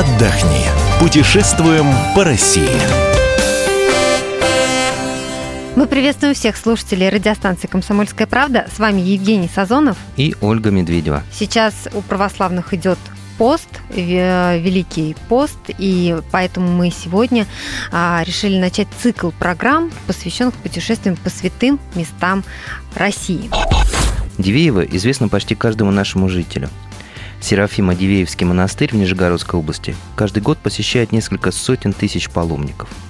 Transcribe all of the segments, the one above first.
отдохни. Путешествуем по России. Мы приветствуем всех слушателей радиостанции «Комсомольская правда». С вами Евгений Сазонов. И Ольга Медведева. Сейчас у православных идет пост, Великий пост, и поэтому мы сегодня а, решили начать цикл программ, посвященных путешествиям по святым местам России. Дивеево известно почти каждому нашему жителю. Серафимо-Дивеевский монастырь в Нижегородской области каждый год посещает несколько сотен тысяч паломников –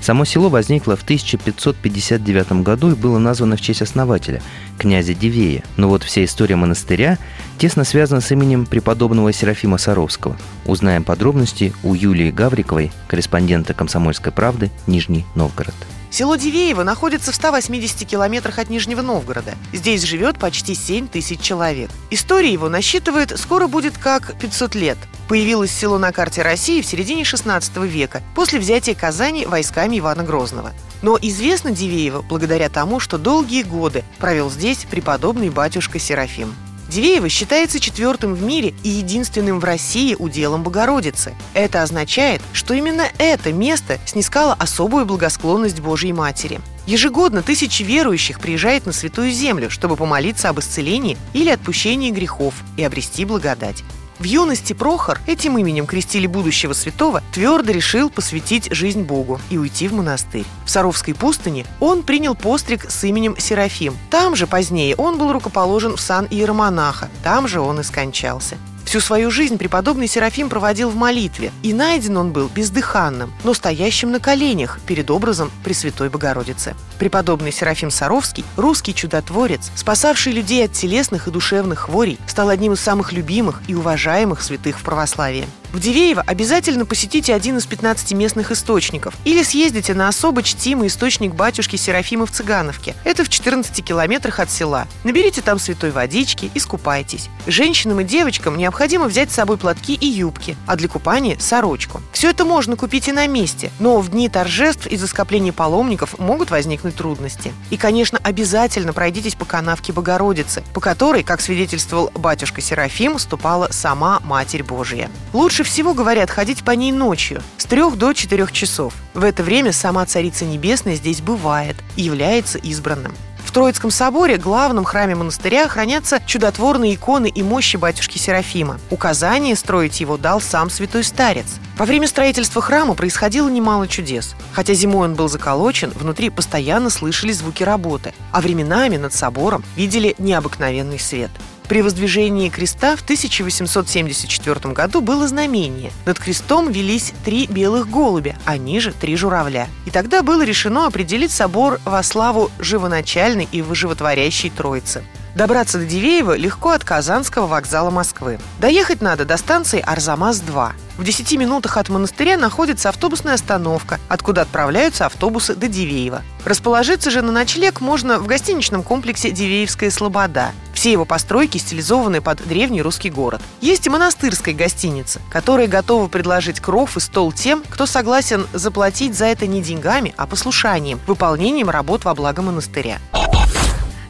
Само село возникло в 1559 году и было названо в честь основателя, князя Дивея. Но вот вся история монастыря тесно связана с именем преподобного Серафима Саровского. Узнаем подробности у Юлии Гавриковой, корреспондента «Комсомольской правды», Нижний Новгород. Село Дивеево находится в 180 километрах от Нижнего Новгорода. Здесь живет почти 7 тысяч человек. История его насчитывает, скоро будет как 500 лет. Появилось село на карте России в середине 16 века, после взятия Казани войсками Ивана Грозного. Но известно Дивеево благодаря тому, что долгие годы провел здесь преподобный батюшка Серафим. Дивеево считается четвертым в мире и единственным в России уделом Богородицы. Это означает, что именно это место снискало особую благосклонность Божьей Матери. Ежегодно тысячи верующих приезжают на Святую Землю, чтобы помолиться об исцелении или отпущении грехов и обрести благодать. В юности Прохор, этим именем крестили будущего святого, твердо решил посвятить жизнь Богу и уйти в монастырь. В Саровской пустыне он принял постриг с именем Серафим. Там же позднее он был рукоположен в сан иеромонаха, там же он и скончался. Всю свою жизнь преподобный Серафим проводил в молитве, и найден он был бездыханным, но стоящим на коленях перед образом Пресвятой Богородицы. Преподобный Серафим Саровский, русский чудотворец, спасавший людей от телесных и душевных хворей, стал одним из самых любимых и уважаемых святых в православии. В Дивеево обязательно посетите один из 15 местных источников или съездите на особо чтимый источник батюшки Серафима в Цыгановке. Это в 14 километрах от села. Наберите там святой водички, и скупайтесь. Женщинам и девочкам необходимо взять с собой платки и юбки, а для купания – сорочку. Все это можно купить и на месте, но в дни торжеств из-за скопления паломников могут возникнуть трудности. И, конечно, обязательно пройдитесь по канавке Богородицы, по которой, как свидетельствовал батюшка Серафим, ступала сама Матерь Божия. Лучше Лучше всего, говорят, ходить по ней ночью, с трех до четырех часов. В это время сама Царица Небесная здесь бывает и является избранным. В Троицком соборе, главном храме монастыря, хранятся чудотворные иконы и мощи батюшки Серафима. Указание строить его дал сам святой старец. Во время строительства храма происходило немало чудес. Хотя зимой он был заколочен, внутри постоянно слышались звуки работы, а временами над собором видели необыкновенный свет. При воздвижении креста в 1874 году было знамение. Над крестом велись три белых голубя, а ниже три журавля. И тогда было решено определить собор во славу живоначальной и выживотворящей Троицы. Добраться до Дивеева легко от Казанского вокзала Москвы. Доехать надо до станции Арзамас-2. В 10 минутах от монастыря находится автобусная остановка, откуда отправляются автобусы до Дивеева. Расположиться же на ночлег можно в гостиничном комплексе «Дивеевская слобода». Все его постройки стилизованы под древний русский город. Есть и монастырская гостиница, которая готова предложить кров и стол тем, кто согласен заплатить за это не деньгами, а послушанием, выполнением работ во благо монастыря.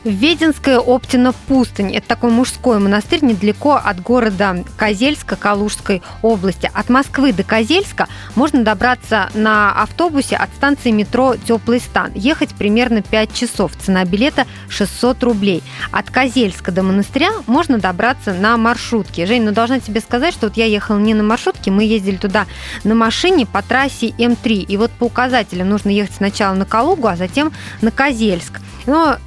Веденская Оптина пустынь. Это такой мужской монастырь недалеко от города Козельска Калужской области. От Москвы до Козельска можно добраться на автобусе от станции метро Теплый стан. Ехать примерно 5 часов. Цена билета 600 рублей. От Козельска до монастыря можно добраться на маршрутке. Жень, ну должна тебе сказать, что вот я ехала не на маршрутке, мы ездили туда на машине по трассе М3. И вот по указателям нужно ехать сначала на Калугу, а затем на Козельск. Но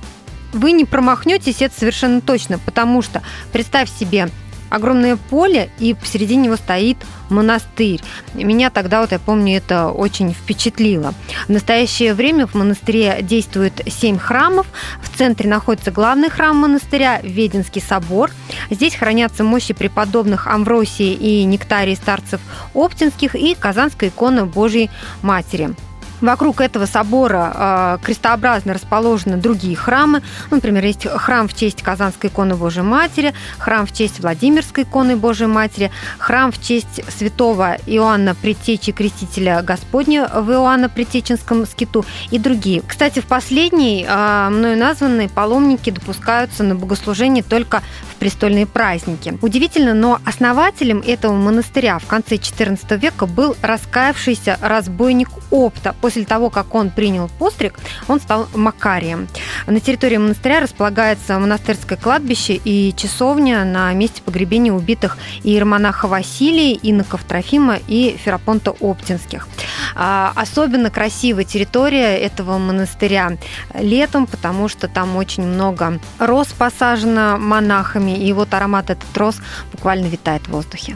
вы не промахнетесь, это совершенно точно, потому что представь себе огромное поле, и посередине него стоит монастырь. Меня тогда, вот я помню, это очень впечатлило. В настоящее время в монастыре действует семь храмов. В центре находится главный храм монастыря, Веденский собор. Здесь хранятся мощи преподобных Амвросии и Нектарии старцев Оптинских и Казанская икона Божьей Матери. Вокруг этого собора э, крестообразно расположены другие храмы. Например, есть храм в честь Казанской иконы Божьей Матери, храм в честь Владимирской иконы Божьей Матери, храм в честь святого Иоанна Предтечи Крестителя Господня в Иоанна Предтеченском скиту и другие. Кстати, в последней э, мною названной паломники допускаются на богослужение только престольные праздники. Удивительно, но основателем этого монастыря в конце XIV века был раскаявшийся разбойник Опта. После того, как он принял постриг, он стал Макарием. На территории монастыря располагается монастырское кладбище и часовня на месте погребения убитых иеромонаха Василия, иноков Трофима и Ферапонта Оптинских. А, особенно красивая территория этого монастыря летом, потому что там очень много роз посажено монахами, и вот аромат этот роз буквально витает в воздухе.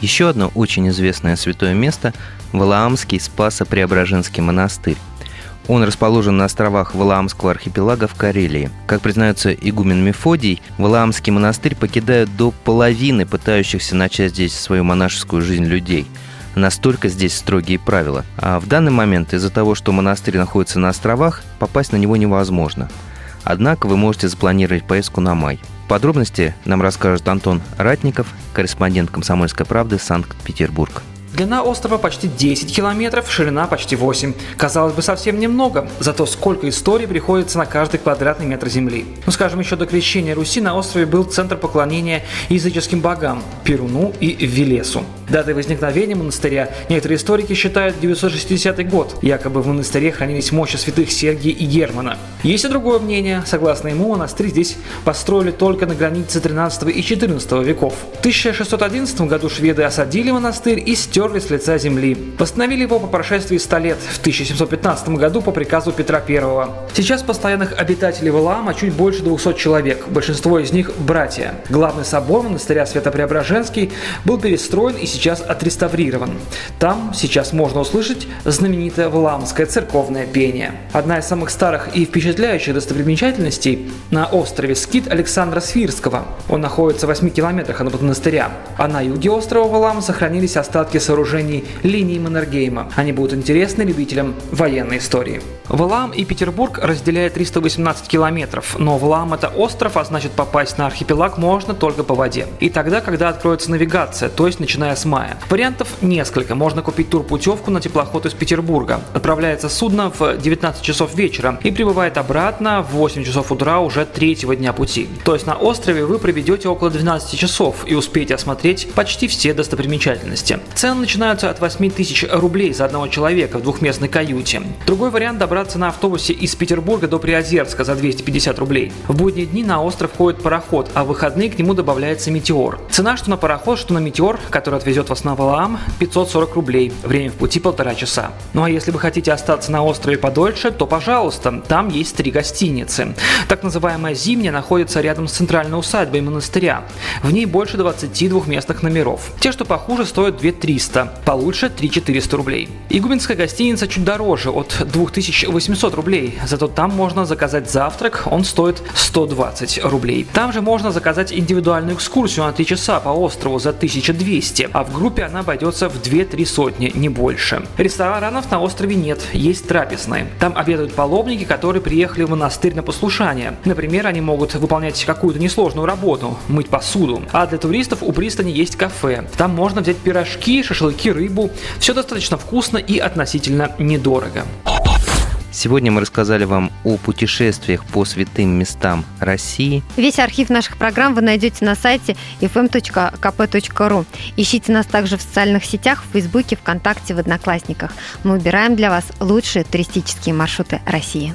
Еще одно очень известное святое место – Валаамский Спасо-Преображенский монастырь. Он расположен на островах Валаамского архипелага в Карелии. Как признается игумен Мефодий, Валаамский монастырь покидают до половины пытающихся начать здесь свою монашескую жизнь людей – Настолько здесь строгие правила. А в данный момент из-за того, что монастырь находится на островах, попасть на него невозможно. Однако вы можете запланировать поездку на май. Подробности нам расскажет Антон Ратников, корреспондент «Комсомольской правды» Санкт-Петербург. Длина острова почти 10 километров, ширина почти 8. Казалось бы, совсем немного, зато сколько историй приходится на каждый квадратный метр земли. Ну, скажем, еще до крещения Руси на острове был центр поклонения языческим богам – Перуну и Велесу. Датой возникновения монастыря некоторые историки считают 960 год. Якобы в монастыре хранились мощи святых Сергия и Германа. Есть и другое мнение. Согласно ему, монастырь здесь построили только на границе 13 и 14 веков. В 1611 году шведы осадили монастырь и стерли с лица земли. Восстановили его по прошествии 100 лет в 1715 году по приказу Петра I. Сейчас постоянных обитателей Валаама чуть больше 200 человек. Большинство из них – братья. Главный собор монастыря Свято-Преображенский был перестроен и сейчас отреставрирован. Там сейчас можно услышать знаменитое валамское церковное пение. Одна из самых старых и впечатляющих достопримечательностей на острове Скит Александра Сфирского. Он находится в 8 километрах от монастыря. А на юге острова Валам сохранились остатки сооружений линии Маннергейма. Они будут интересны любителям военной истории. Валам и Петербург разделяет 318 километров, но Валам это остров, а значит попасть на архипелаг можно только по воде. И тогда, когда откроется навигация, то есть начиная с мая. Вариантов несколько. Можно купить турпутевку на теплоход из Петербурга. Отправляется судно в 19 часов вечера и прибывает обратно в 8 часов утра уже третьего дня пути. То есть на острове вы проведете около 12 часов и успеете осмотреть почти все достопримечательности. Цены начинаются от 8 тысяч рублей за одного человека в двухместной каюте. Другой вариант добраться на автобусе из Петербурга до Приозерска за 250 рублей. В будние дни на остров ходит пароход, а в выходные к нему добавляется метеор. Цена что на пароход, что на метеор, который отвезет везет вас на Валаам 540 рублей. Время в пути полтора часа. Ну а если вы хотите остаться на острове подольше, то пожалуйста, там есть три гостиницы. Так называемая «Зимняя» находится рядом с центральной усадьбой монастыря. В ней больше 20 двухместных номеров. Те, что похуже, стоят 2300, получше 3400 рублей. Игуменская гостиница чуть дороже, от 2800 рублей, зато там можно заказать завтрак, он стоит 120 рублей. Там же можно заказать индивидуальную экскурсию на 3 часа по острову за 1200, а в группе она обойдется в 2-3 сотни, не больше. Ресторанов на острове нет, есть трапезные. Там обедают паломники, которые приехали в монастырь на послушание. Например, они могут выполнять какую-то несложную работу, мыть посуду. А для туристов у пристани есть кафе. Там можно взять пирожки, шашлыки, рыбу. Все достаточно вкусно и относительно недорого. Сегодня мы рассказали вам о путешествиях по святым местам России. Весь архив наших программ вы найдете на сайте fm.kp.ru. Ищите нас также в социальных сетях, в Фейсбуке, ВКонтакте, в Одноклассниках. Мы убираем для вас лучшие туристические маршруты России.